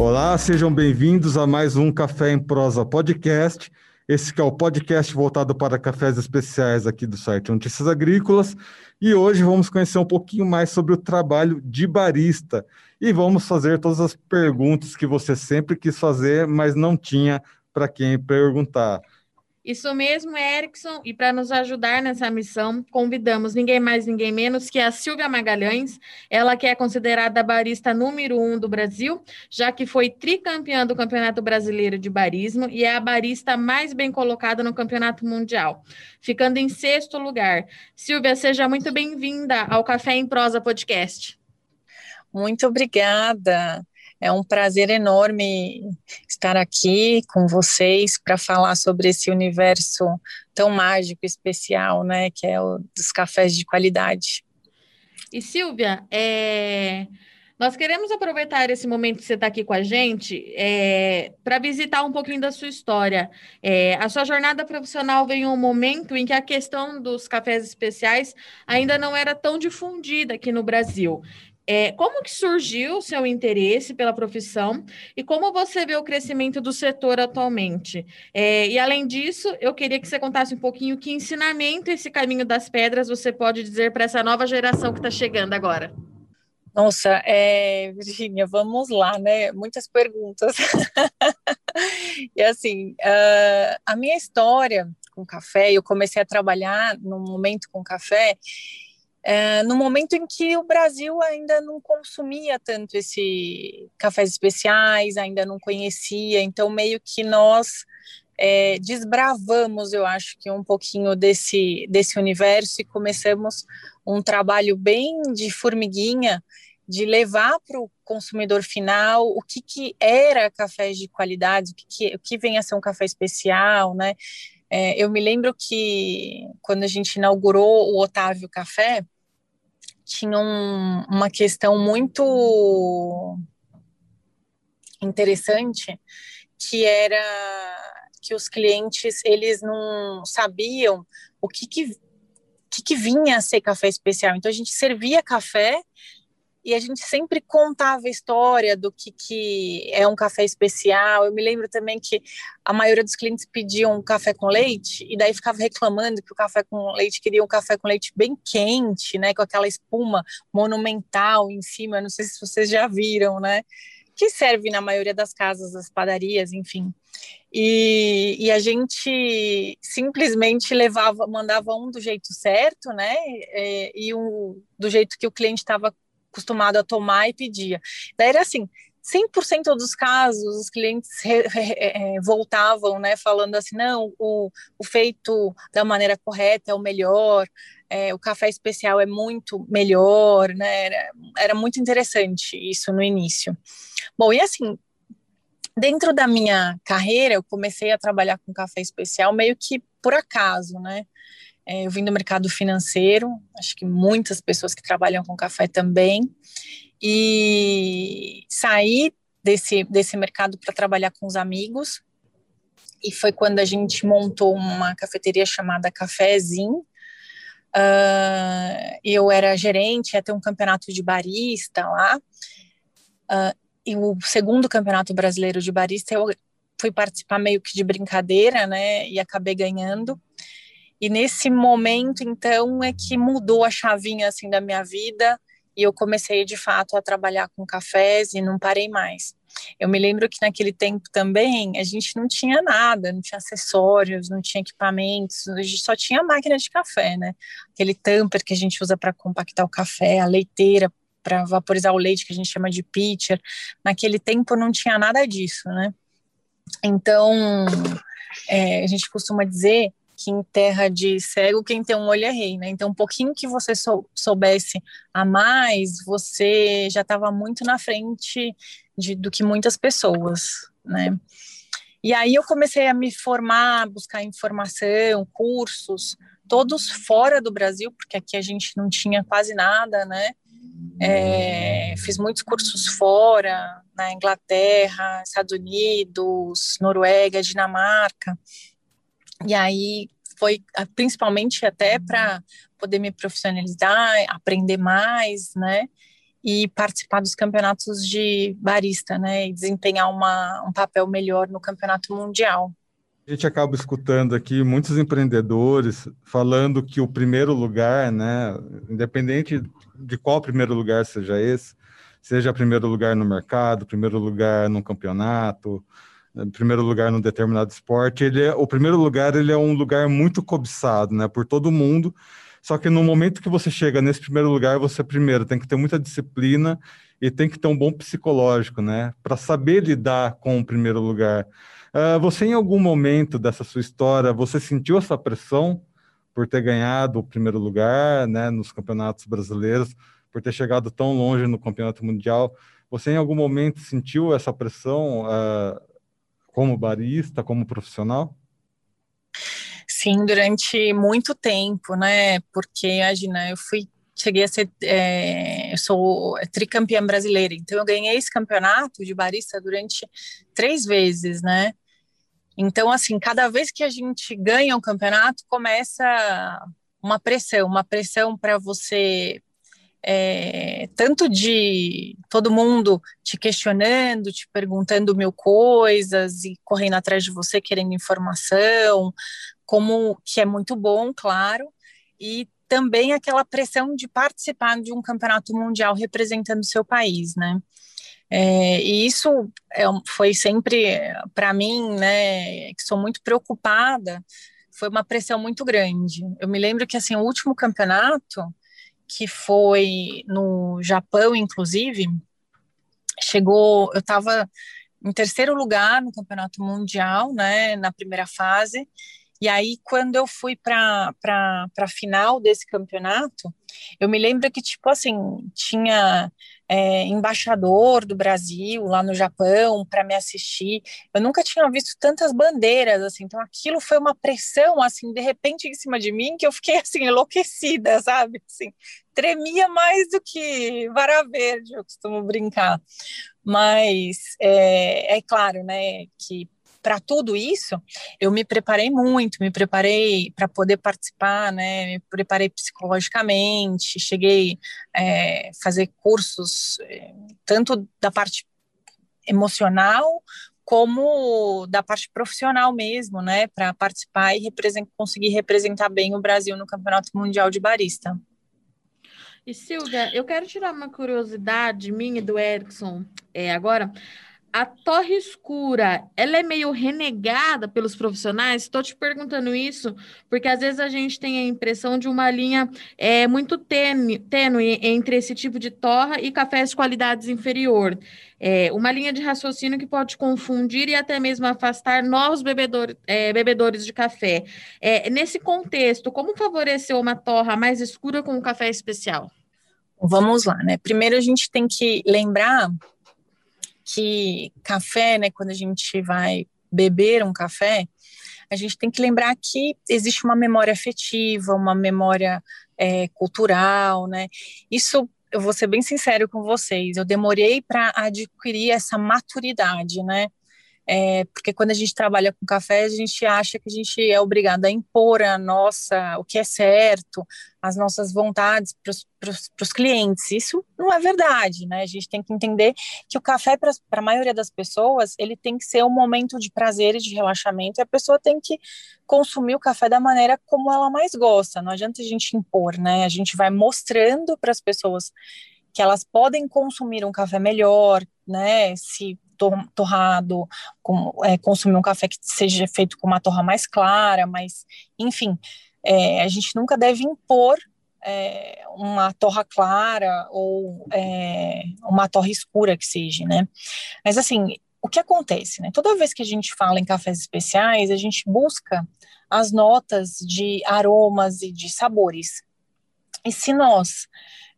Olá, sejam bem-vindos a mais um Café em Prosa Podcast. Esse é o podcast voltado para cafés especiais aqui do site Notícias Agrícolas. E hoje vamos conhecer um pouquinho mais sobre o trabalho de barista. E vamos fazer todas as perguntas que você sempre quis fazer, mas não tinha para quem perguntar. Isso mesmo, Erickson. E para nos ajudar nessa missão, convidamos ninguém mais, ninguém menos que a Silvia Magalhães. Ela que é considerada a barista número um do Brasil, já que foi tricampeã do Campeonato Brasileiro de Barismo e é a barista mais bem colocada no Campeonato Mundial, ficando em sexto lugar. Silvia, seja muito bem-vinda ao Café em Prosa Podcast. Muito obrigada. É um prazer enorme estar aqui com vocês para falar sobre esse universo tão mágico, especial, né, que é o dos cafés de qualidade. E Silvia, é... nós queremos aproveitar esse momento que você está aqui com a gente é... para visitar um pouquinho da sua história. É... A sua jornada profissional veio em um momento em que a questão dos cafés especiais ainda não era tão difundida aqui no Brasil. É, como que surgiu o seu interesse pela profissão e como você vê o crescimento do setor atualmente? É, e além disso, eu queria que você contasse um pouquinho que ensinamento esse caminho das pedras você pode dizer para essa nova geração que está chegando agora. Nossa, é, Virginia, vamos lá, né? Muitas perguntas. e assim, uh, a minha história com café, eu comecei a trabalhar no momento com café é, no momento em que o Brasil ainda não consumia tanto esse cafés especiais, ainda não conhecia, então meio que nós é, desbravamos, eu acho que um pouquinho desse, desse universo e começamos um trabalho bem de formiguinha de levar para o consumidor final o que, que era café de qualidade, o que, que, o que vem a ser um café especial, né? É, eu me lembro que quando a gente inaugurou o Otávio Café, tinha um, uma questão muito interessante, que era que os clientes eles não sabiam o que, que, que, que vinha a ser café especial. Então a gente servia café e a gente sempre contava a história do que, que é um café especial. Eu me lembro também que a maioria dos clientes pediam um café com leite e daí ficava reclamando que o café com leite queria um café com leite bem quente, né, com aquela espuma monumental em cima. Não sei se vocês já viram, né? Que serve na maioria das casas, das padarias, enfim. E, e, a gente simplesmente levava, mandava um do jeito certo, né? E, e um do jeito que o cliente estava acostumado a tomar e pedia. Daí era assim, 100% dos casos, os clientes re, re, é, voltavam, né, falando assim, não, o, o, feito da maneira correta é o melhor, é, o café especial é muito melhor, né, era, era muito interessante isso no início. Bom, e assim, dentro da minha carreira, eu comecei a trabalhar com café especial meio que por acaso, né, é, eu vim do mercado financeiro, acho que muitas pessoas que trabalham com café também, e saí desse, desse mercado para trabalhar com os amigos, e foi quando a gente montou uma cafeteria chamada Cafézinho. Uh, eu era gerente, ia ter um campeonato de barista lá, uh, e o segundo campeonato brasileiro de barista eu fui participar meio que de brincadeira, né, e acabei ganhando. E nesse momento, então, é que mudou a chavinha assim da minha vida e eu comecei de fato a trabalhar com cafés e não parei mais. Eu me lembro que naquele tempo também a gente não tinha nada, não tinha acessórios, não tinha equipamentos, a gente só tinha máquina de café, né? Aquele tamper que a gente usa para compactar o café, a leiteira para vaporizar o leite que a gente chama de pitcher. Naquele tempo não tinha nada disso, né? Então, é, a gente costuma dizer que em terra de cego quem tem um olho é rei, né? Então, um pouquinho que você sou, soubesse a mais, você já estava muito na frente de, do que muitas pessoas, né? E aí eu comecei a me formar, buscar informação, cursos, todos fora do Brasil, porque aqui a gente não tinha quase nada, né? É, fiz muitos cursos fora, na Inglaterra, Estados Unidos, Noruega, Dinamarca. E aí foi ah, principalmente até para poder me profissionalizar, aprender mais, né? e participar dos campeonatos de barista, né, e desempenhar uma, um papel melhor no campeonato mundial. A gente acaba escutando aqui muitos empreendedores falando que o primeiro lugar, né, independente de qual primeiro lugar seja esse, seja primeiro lugar no mercado, primeiro lugar num campeonato, primeiro lugar num determinado esporte, ele é, o primeiro lugar ele é um lugar muito cobiçado, né, por todo mundo. Só que no momento que você chega nesse primeiro lugar, você primeiro tem que ter muita disciplina e tem que ter um bom psicológico, né, para saber lidar com o primeiro lugar. Uh, você em algum momento dessa sua história, você sentiu essa pressão por ter ganhado o primeiro lugar, né, nos campeonatos brasileiros, por ter chegado tão longe no campeonato mundial? Você em algum momento sentiu essa pressão? Uh, como barista, como profissional? Sim, durante muito tempo, né? Porque, imagina, eu fui, cheguei a ser, é, eu sou tricampeã brasileira, então eu ganhei esse campeonato de barista durante três vezes, né? Então, assim, cada vez que a gente ganha um campeonato, começa uma pressão, uma pressão para você é, tanto de todo mundo te questionando, te perguntando mil coisas e correndo atrás de você querendo informação, como que é muito bom, claro, e também aquela pressão de participar de um campeonato mundial representando seu país, né? É, e isso é, foi sempre para mim, né, que sou muito preocupada, foi uma pressão muito grande. Eu me lembro que assim o último campeonato que foi no Japão, inclusive, chegou, eu estava em terceiro lugar no campeonato mundial, né, na primeira fase, e aí, quando eu fui para a final desse campeonato, eu me lembro que, tipo assim, tinha é, embaixador do Brasil lá no Japão para me assistir. Eu nunca tinha visto tantas bandeiras, assim. Então, aquilo foi uma pressão, assim, de repente em cima de mim, que eu fiquei, assim, enlouquecida, sabe? Assim, tremia mais do que vara verde, eu costumo brincar. Mas é, é claro, né, que para tudo isso, eu me preparei muito, me preparei para poder participar, né? Me preparei psicologicamente, cheguei a é, fazer cursos é, tanto da parte emocional como da parte profissional mesmo, né, para participar e conseguir representar bem o Brasil no Campeonato Mundial de Barista. E Silvia, eu quero tirar uma curiosidade minha e do Erickson é, agora. A torre escura, ela é meio renegada pelos profissionais? Estou te perguntando isso porque às vezes a gente tem a impressão de uma linha é, muito tênue, entre esse tipo de torra e cafés de qualidades inferior. É, uma linha de raciocínio que pode confundir e até mesmo afastar novos bebedor, é, bebedores de café. É, nesse contexto, como favorecer uma torra mais escura com um café especial? Vamos lá, né? Primeiro a gente tem que lembrar que café, né, quando a gente vai beber um café, a gente tem que lembrar que existe uma memória afetiva, uma memória é, cultural, né? Isso eu vou ser bem sincero com vocês, eu demorei para adquirir essa maturidade, né? É, porque quando a gente trabalha com café, a gente acha que a gente é obrigado a impor a nossa, o que é certo, as nossas vontades para os clientes. Isso não é verdade, né? A gente tem que entender que o café, para a maioria das pessoas, ele tem que ser um momento de prazer e de relaxamento, e a pessoa tem que consumir o café da maneira como ela mais gosta. Não adianta a gente impor, né? A gente vai mostrando para as pessoas que elas podem consumir um café melhor, né? Se torrado, com, é, consumir um café que seja feito com uma torra mais clara, mas, enfim, é, a gente nunca deve impor é, uma torra clara ou é, uma torra escura que seja, né? Mas, assim, o que acontece, né? Toda vez que a gente fala em cafés especiais, a gente busca as notas de aromas e de sabores. E se nós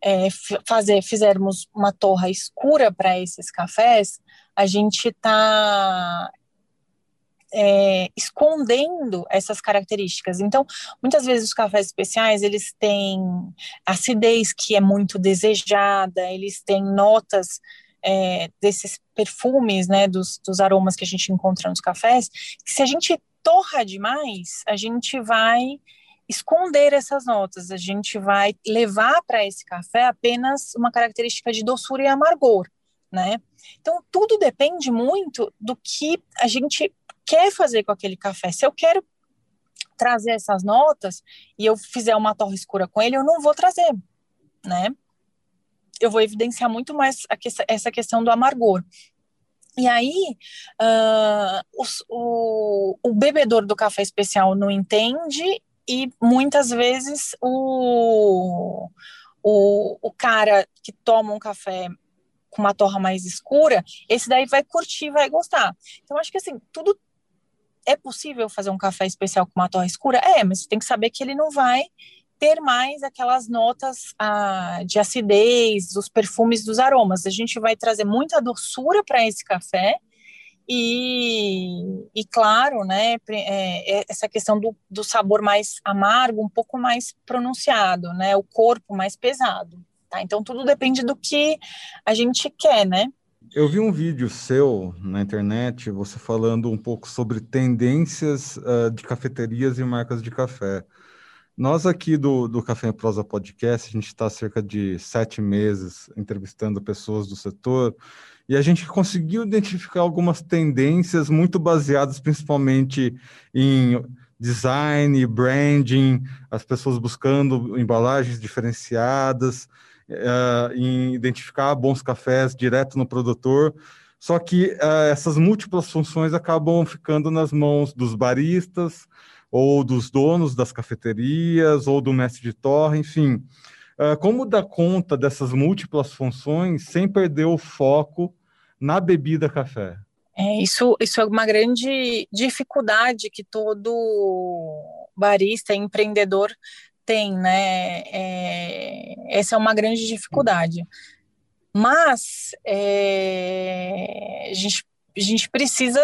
é, fazer, fizermos uma torra escura para esses cafés, a gente está é, escondendo essas características. Então, muitas vezes os cafés especiais eles têm acidez que é muito desejada, eles têm notas é, desses perfumes, né, dos, dos aromas que a gente encontra nos cafés, que se a gente torra demais, a gente vai esconder essas notas, a gente vai levar para esse café apenas uma característica de doçura e amargor, né? Então, tudo depende muito do que a gente quer fazer com aquele café. Se eu quero trazer essas notas e eu fizer uma torre escura com ele, eu não vou trazer, né? Eu vou evidenciar muito mais essa questão do amargor. E aí, uh, o, o bebedor do café especial não entende e muitas vezes o, o, o cara que toma um café com uma torra mais escura, esse daí vai curtir, vai gostar. Então, acho que assim, tudo é possível fazer um café especial com uma torra escura? É, mas você tem que saber que ele não vai ter mais aquelas notas ah, de acidez, os perfumes dos aromas. A gente vai trazer muita doçura para esse café e, e claro, né, é, é, essa questão do, do sabor mais amargo, um pouco mais pronunciado, né, o corpo mais pesado. Tá? Então tudo depende do que a gente quer, né? Eu vi um vídeo seu na internet, você falando um pouco sobre tendências uh, de cafeterias e marcas de café. Nós aqui do, do Café em Prosa Podcast, a gente está cerca de sete meses entrevistando pessoas do setor e a gente conseguiu identificar algumas tendências muito baseadas principalmente em design, branding, as pessoas buscando embalagens diferenciadas, uh, em identificar bons cafés direto no produtor. Só que uh, essas múltiplas funções acabam ficando nas mãos dos baristas, ou dos donos das cafeterias, ou do mestre de torre, enfim. Uh, como dar conta dessas múltiplas funções sem perder o foco na bebida café? É, isso, isso é uma grande dificuldade que todo barista, empreendedor tem, né? É, essa é uma grande dificuldade. Mas é, a, gente, a gente precisa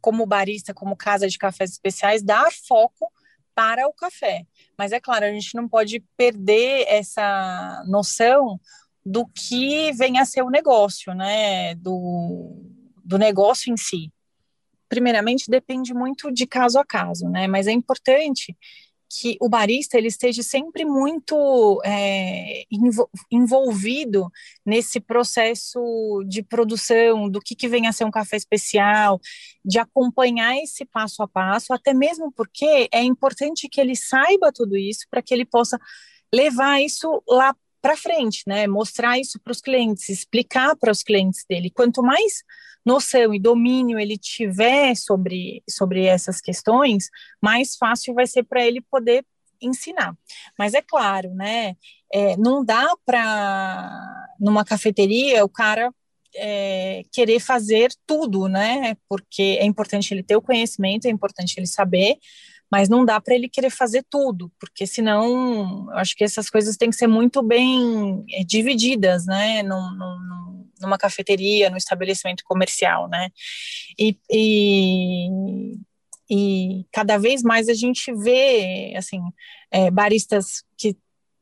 como barista, como casa de cafés especiais, dar foco para o café. Mas é claro, a gente não pode perder essa noção do que vem a ser o negócio, né? Do, do negócio em si. Primeiramente, depende muito de caso a caso, né? Mas é importante que o barista ele esteja sempre muito é, envolvido nesse processo de produção, do que, que vem a ser um café especial, de acompanhar esse passo a passo, até mesmo porque é importante que ele saiba tudo isso para que ele possa levar isso lá para frente, né? Mostrar isso para os clientes, explicar para os clientes dele. Quanto mais noção e domínio ele tiver sobre, sobre essas questões, mais fácil vai ser para ele poder ensinar. Mas é claro, né? É, não dá para numa cafeteria o cara é, querer fazer tudo, né? Porque é importante ele ter o conhecimento, é importante ele saber, mas não dá para ele querer fazer tudo, porque senão eu acho que essas coisas têm que ser muito bem é, divididas, né? Num, num, numa cafeteria, no estabelecimento comercial, né? E, e, e, cada vez mais a gente vê, assim, é, baristas que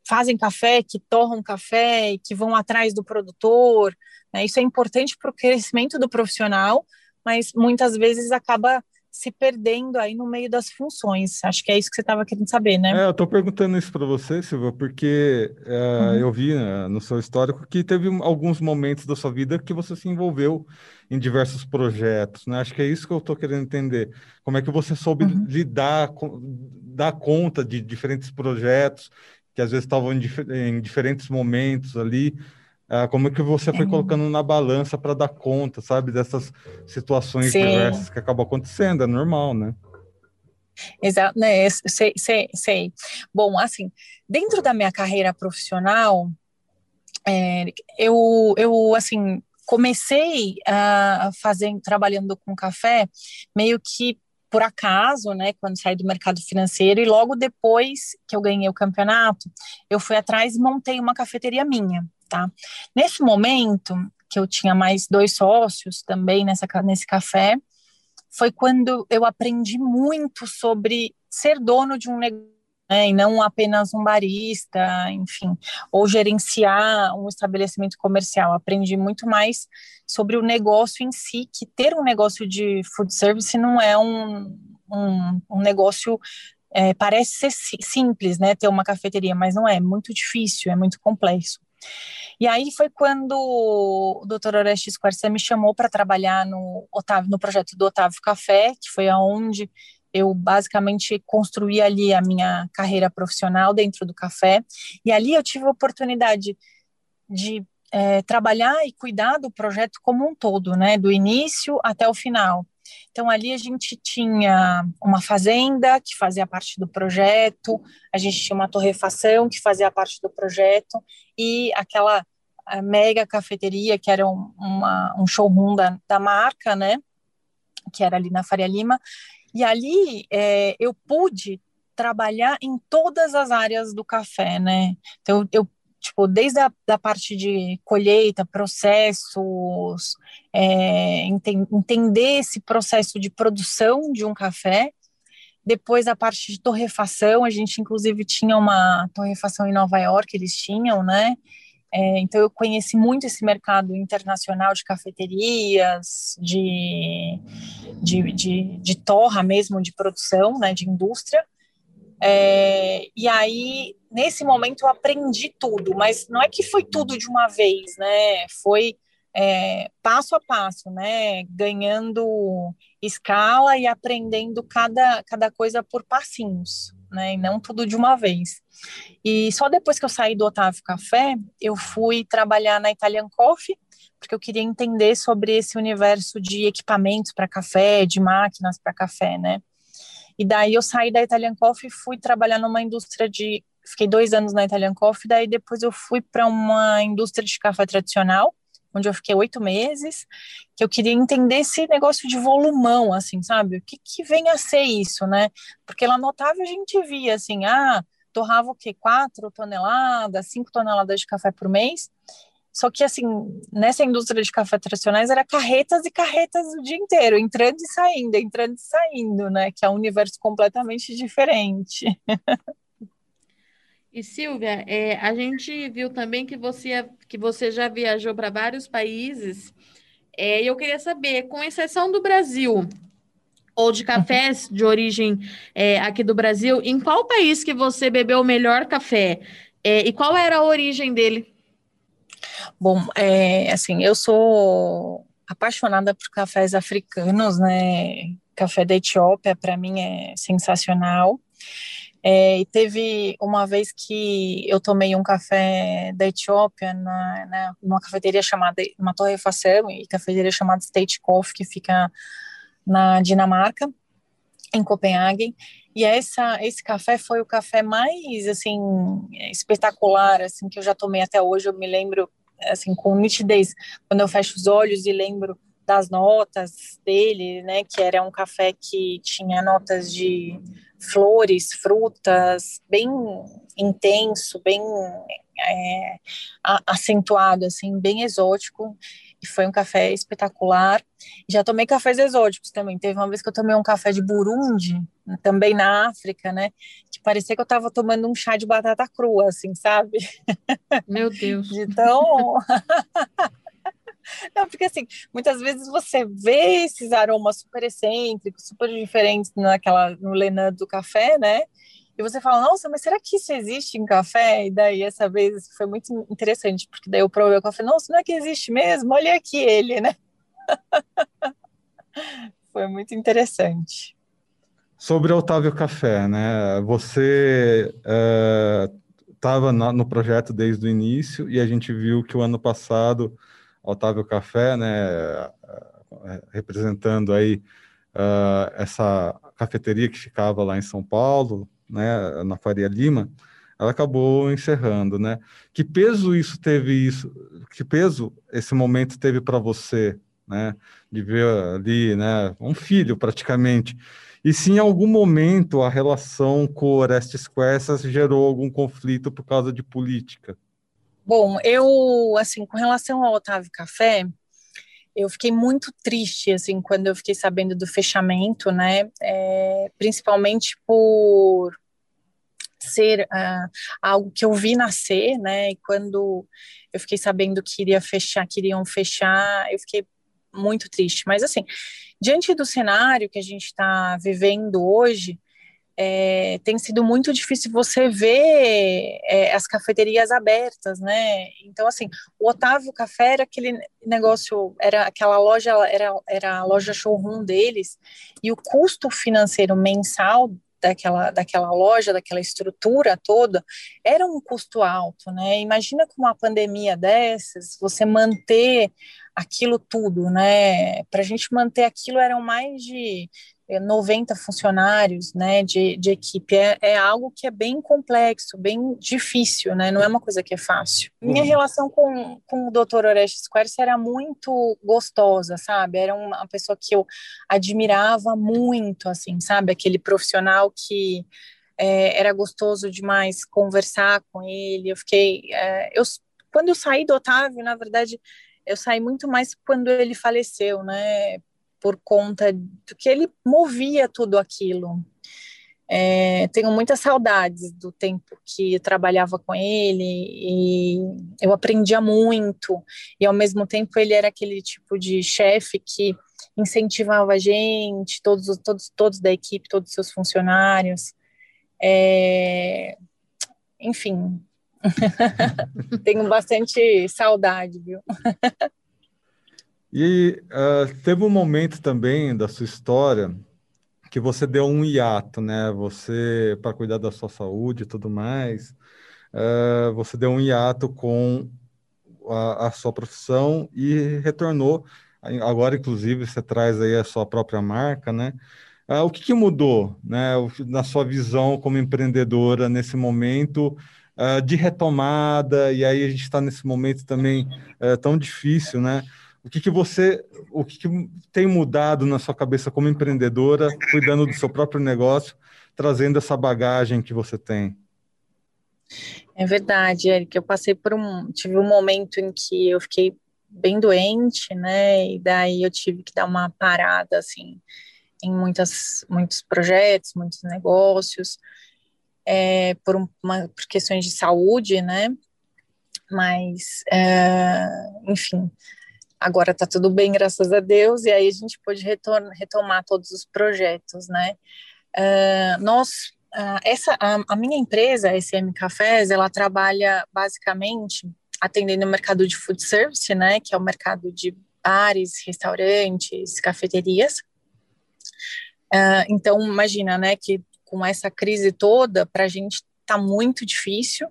fazem café, que torram café, que vão atrás do produtor, né? Isso é importante para o crescimento do profissional, mas muitas vezes acaba se perdendo aí no meio das funções. Acho que é isso que você estava querendo saber, né? É, eu estou perguntando isso para você, Silvia, porque é, uhum. eu vi né, no seu histórico que teve alguns momentos da sua vida que você se envolveu em diversos projetos, né? Acho que é isso que eu estou querendo entender. Como é que você soube uhum. lidar, com, dar conta de diferentes projetos que às vezes estavam em, dif em diferentes momentos ali, ah, como é que você foi colocando na balança para dar conta, sabe, dessas situações Sim. diversas que acabam acontecendo, é normal, né? Exato, né? Sei, sei, sei. Bom, assim, dentro da minha carreira profissional, é, eu, eu, assim, comecei a fazer, trabalhando com café, meio que por acaso, né, quando saí do mercado financeiro, e logo depois que eu ganhei o campeonato, eu fui atrás e montei uma cafeteria minha tá? Nesse momento, que eu tinha mais dois sócios também nessa, nesse café, foi quando eu aprendi muito sobre ser dono de um negócio, né, e não apenas um barista, enfim, ou gerenciar um estabelecimento comercial. Aprendi muito mais sobre o negócio em si, que ter um negócio de food service não é um, um, um negócio é, parece ser simples, né, ter uma cafeteria, mas não é, é muito difícil, é muito complexo. E aí foi quando o Dr. Orestes Quarcia me chamou para trabalhar no Otávio, no projeto do Otávio Café, que foi aonde eu basicamente construí ali a minha carreira profissional dentro do café. E ali eu tive a oportunidade de é, trabalhar e cuidar do projeto como um todo, né, do início até o final. Então, ali a gente tinha uma fazenda que fazia parte do projeto, a gente tinha uma torrefação que fazia parte do projeto, e aquela mega cafeteria, que era um, uma, um showroom da, da marca, né? Que era ali na Faria Lima. E ali é, eu pude trabalhar em todas as áreas do café, né? Então, eu tipo, desde a da parte de colheita, processos, é, enten entender esse processo de produção de um café, depois a parte de torrefação, a gente inclusive tinha uma torrefação em Nova York, eles tinham, né? É, então eu conheci muito esse mercado internacional de cafeterias, de, de, de, de torra mesmo, de produção, né, de indústria. É, e aí, nesse momento, eu aprendi tudo, mas não é que foi tudo de uma vez, né? Foi é, passo a passo, né? Ganhando escala e aprendendo cada, cada coisa por passinhos, né? E não tudo de uma vez. E só depois que eu saí do Otávio Café, eu fui trabalhar na Italian Coffee, porque eu queria entender sobre esse universo de equipamentos para café, de máquinas para café, né? E daí eu saí da Italian Coffee e fui trabalhar numa indústria de. Fiquei dois anos na Italian Coffee, daí depois eu fui para uma indústria de café tradicional, onde eu fiquei oito meses, que eu queria entender esse negócio de volumão, assim, sabe? O que, que vem a ser isso, né? Porque lá notável a gente via, assim, ah, torrava o quê? Quatro toneladas, cinco toneladas de café por mês, só que, assim, nessa indústria de café tradicionais, era carretas e carretas o dia inteiro, entrando e saindo, entrando e saindo, né? Que é um universo completamente diferente. E Silvia, é, a gente viu também que você, que você já viajou para vários países. É, e eu queria saber, com exceção do Brasil, ou de cafés de origem é, aqui do Brasil, em qual país que você bebeu o melhor café? É, e qual era a origem dele? Bom, é, assim, eu sou apaixonada por cafés africanos, né? Café da Etiópia, para mim, é sensacional. É, e teve uma vez que eu tomei um café da Etiópia na, na, numa cafeteria chamada, uma torrefação e cafeteria chamada State Coffee, que fica na Dinamarca, em Copenhague. E essa, esse café foi o café mais, assim, espetacular, assim, que eu já tomei até hoje. Eu me lembro assim, com nitidez, quando eu fecho os olhos e lembro das notas dele, né, que era um café que tinha notas de flores, frutas, bem intenso, bem é, acentuado, assim, bem exótico, e foi um café espetacular. Já tomei cafés exóticos também. Teve uma vez que eu tomei um café de Burundi, também na África, né? Que parecia que eu estava tomando um chá de batata crua, assim, sabe? Meu Deus. Então. Não, porque assim, muitas vezes você vê esses aromas super excêntricos, super diferentes naquela, no Lenan do café, né? E você fala, nossa, mas será que isso existe em café? E daí, essa vez, foi muito interessante, porque daí eu provei o café, nossa, não é que existe mesmo? Olha aqui ele, né? foi muito interessante. Sobre Otávio Café, né? Você estava é, no projeto desde o início e a gente viu que o ano passado Otávio Café, né, é, representando aí uh, essa cafeteria que ficava lá em São Paulo, né, na Faria Lima, ela acabou encerrando, né? Que peso isso teve isso? Que peso esse momento teve para você, né? De ver ali, né, um filho praticamente e se em algum momento a relação com Orestes Quercias gerou algum conflito por causa de política. Bom, eu, assim, com relação ao Otávio Café, eu fiquei muito triste, assim, quando eu fiquei sabendo do fechamento, né, é, principalmente por ser uh, algo que eu vi nascer, né, e quando eu fiquei sabendo que iria fechar, que iriam fechar, eu fiquei muito triste, mas assim, diante do cenário que a gente está vivendo hoje, é, tem sido muito difícil você ver é, as cafeterias abertas, né? Então, assim, o Otávio Café era aquele negócio, era aquela loja, era, era a loja showroom deles, e o custo financeiro mensal daquela, daquela loja, daquela estrutura toda, era um custo alto, né? Imagina com uma pandemia dessas, você manter aquilo tudo, né? Para a gente manter aquilo eram mais de 90 funcionários né, de, de equipe. É, é, algo que é bem complexo, bem difícil, né? Não é uma coisa que é fácil. Minha uhum. relação com, com o Dr. Orestes Quercia era muito gostosa, sabe? Era uma pessoa que eu admirava muito, assim, sabe? Aquele profissional que é, era gostoso demais conversar com ele. Eu fiquei... É, eu, quando eu saí do Otávio, na verdade, eu saí muito mais quando ele faleceu, né? por conta do que ele movia tudo aquilo. É, tenho muitas saudades do tempo que trabalhava com ele e eu aprendia muito e ao mesmo tempo ele era aquele tipo de chefe que incentivava a gente, todos, todos, todos da equipe, todos os seus funcionários. É, enfim, tenho bastante saudade, viu? E uh, teve um momento também da sua história que você deu um hiato, né? Você, para cuidar da sua saúde e tudo mais, uh, você deu um hiato com a, a, sua profissão e retornou. Agora, inclusive, você traz aí a sua própria marca, né? Uh, o que, que mudou, né? Na sua visão como empreendedora nesse momento de retomada? E aí a gente está nesse momento também tão difícil, né? O que, que você, o que, que tem mudado na sua cabeça como empreendedora, cuidando do seu próprio negócio, trazendo essa bagagem que você tem? É verdade, Eric. Eu passei por um, tive um momento em que eu fiquei bem doente, né? E daí eu tive que dar uma parada, assim, em muitas, muitos projetos, muitos negócios, é, por, uma, por questões de saúde, né? Mas, é, enfim, agora está tudo bem, graças a Deus, e aí a gente pôde retomar todos os projetos, né? Uh, nós, uh, essa, a, a, minha empresa, a SM Cafés, ela trabalha basicamente atendendo o mercado de food service, né, que é o mercado de bares, restaurantes, cafeterias. Uh, então, imagina, né, que com essa crise toda, para a gente está muito difícil,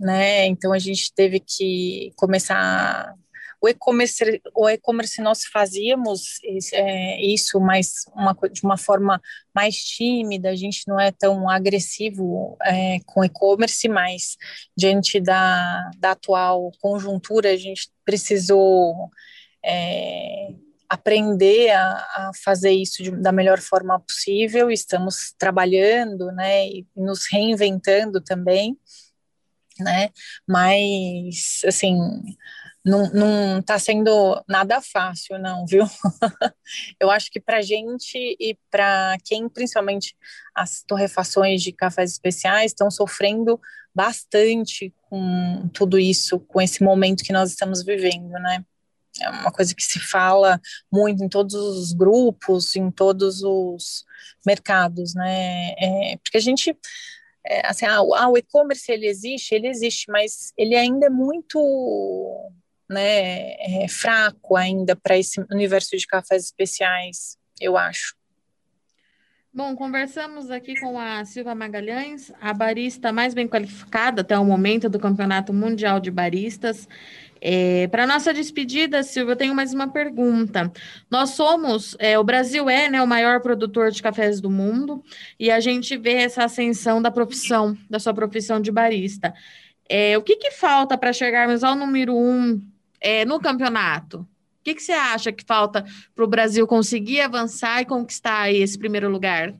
né? Então a gente teve que começar o e-commerce, o e-commerce nós fazíamos é, isso mais uma, de uma forma mais tímida, a gente não é tão agressivo é, com e-commerce, mas diante da, da atual conjuntura, a gente precisou é, aprender a, a, fazer isso de, da melhor forma possível, estamos trabalhando, né, e nos reinventando também, né, mas, assim, não, não tá sendo nada fácil, não, viu? eu acho que para gente e para quem, principalmente as torrefações de cafés especiais, estão sofrendo bastante com tudo isso, com esse momento que nós estamos vivendo, né? É uma coisa que se fala muito em todos os grupos, em todos os mercados, né? É, porque a gente é, assim, ah, o e-commerce ele existe, ele existe, mas ele ainda é muito né, é, fraco ainda para esse universo de cafés especiais, eu acho. Bom, conversamos aqui com a Silva Magalhães, a barista mais bem qualificada até o momento do Campeonato Mundial de Baristas. É, Para nossa despedida, Silvia, eu tenho mais uma pergunta. Nós somos, é, o Brasil é né, o maior produtor de cafés do mundo e a gente vê essa ascensão da profissão, da sua profissão de barista. É, o que, que falta para chegarmos ao número um é, no campeonato? O que, que você acha que falta para o Brasil conseguir avançar e conquistar esse primeiro lugar?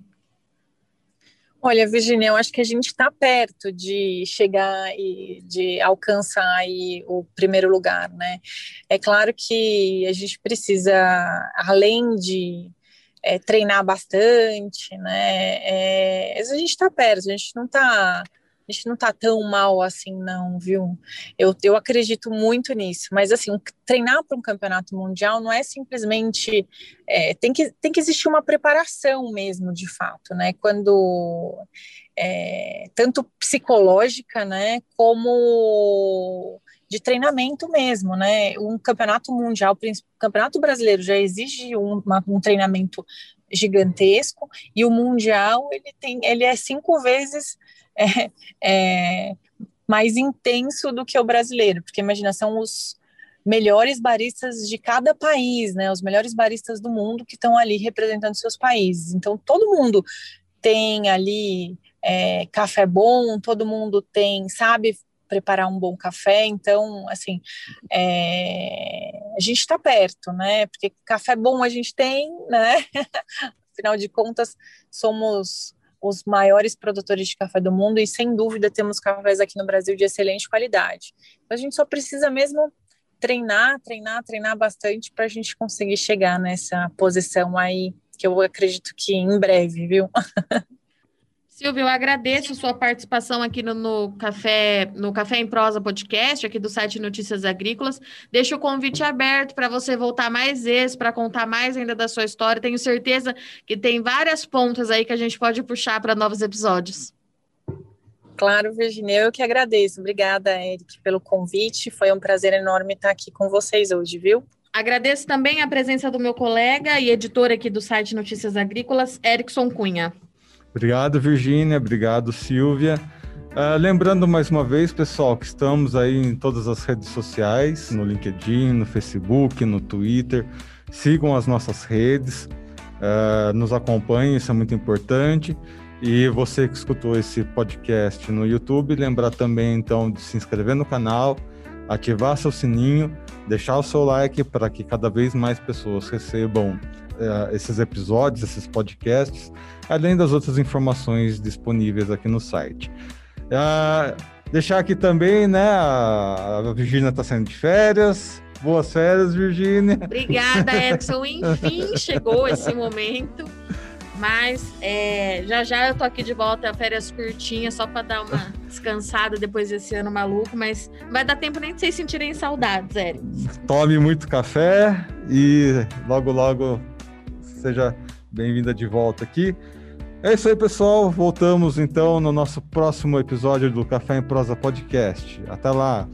Olha, Virginia, eu acho que a gente está perto de chegar e de alcançar o primeiro lugar, né? É claro que a gente precisa, além de é, treinar bastante, né? É, a gente está perto, a gente não está a gente não tá tão mal assim, não, viu? Eu, eu acredito muito nisso, mas assim, treinar para um campeonato mundial não é simplesmente. É, tem, que, tem que existir uma preparação mesmo, de fato, né? Quando. É, tanto psicológica, né, como de treinamento mesmo, né? Um campeonato mundial, o campeonato brasileiro já exige um, uma, um treinamento gigantesco e o mundial ele tem, ele é cinco vezes é, é, mais intenso do que o brasileiro, porque imagina, são os melhores baristas de cada país, né? Os melhores baristas do mundo que estão ali representando seus países. Então, todo mundo tem ali é, café bom, todo mundo tem, sabe preparar um bom café. Então, assim, é, a gente está perto, né? Porque café bom a gente tem, né? Afinal de contas, somos os maiores produtores de café do mundo e sem dúvida temos cafés aqui no Brasil de excelente qualidade. Então a gente só precisa mesmo treinar, treinar, treinar bastante para a gente conseguir chegar nessa posição aí que eu acredito que em breve, viu? Silvio, eu agradeço sua participação aqui no, no, Café no Café em Prosa podcast, aqui do site Notícias Agrícolas. Deixo o convite aberto para você voltar mais vezes, para contar mais ainda da sua história. Tenho certeza que tem várias pontas aí que a gente pode puxar para novos episódios. Claro, Virginia, eu que agradeço. Obrigada, Eric, pelo convite. Foi um prazer enorme estar aqui com vocês hoje, viu? Agradeço também a presença do meu colega e editor aqui do site Notícias Agrícolas, Erickson Cunha. Obrigado, Virgínia. Obrigado, Silvia. Uh, lembrando mais uma vez, pessoal, que estamos aí em todas as redes sociais, no LinkedIn, no Facebook, no Twitter. Sigam as nossas redes, uh, nos acompanhem, isso é muito importante. E você que escutou esse podcast no YouTube, lembrar também então de se inscrever no canal, ativar seu sininho, deixar o seu like para que cada vez mais pessoas recebam uh, esses episódios, esses podcasts além das outras informações disponíveis aqui no site. Uh, deixar aqui também, né? A Virgínia está saindo de férias. Boas férias, Virgínia. Obrigada, Edson. Enfim, chegou esse momento. Mas é, já já eu tô aqui de volta, férias curtinhas, só para dar uma descansada depois desse ano maluco, mas não vai dar tempo nem de vocês sentirem saudades, Érico. Tome muito café e logo, logo seja bem-vinda de volta aqui. É isso aí, pessoal. Voltamos então no nosso próximo episódio do Café em Prosa Podcast. Até lá.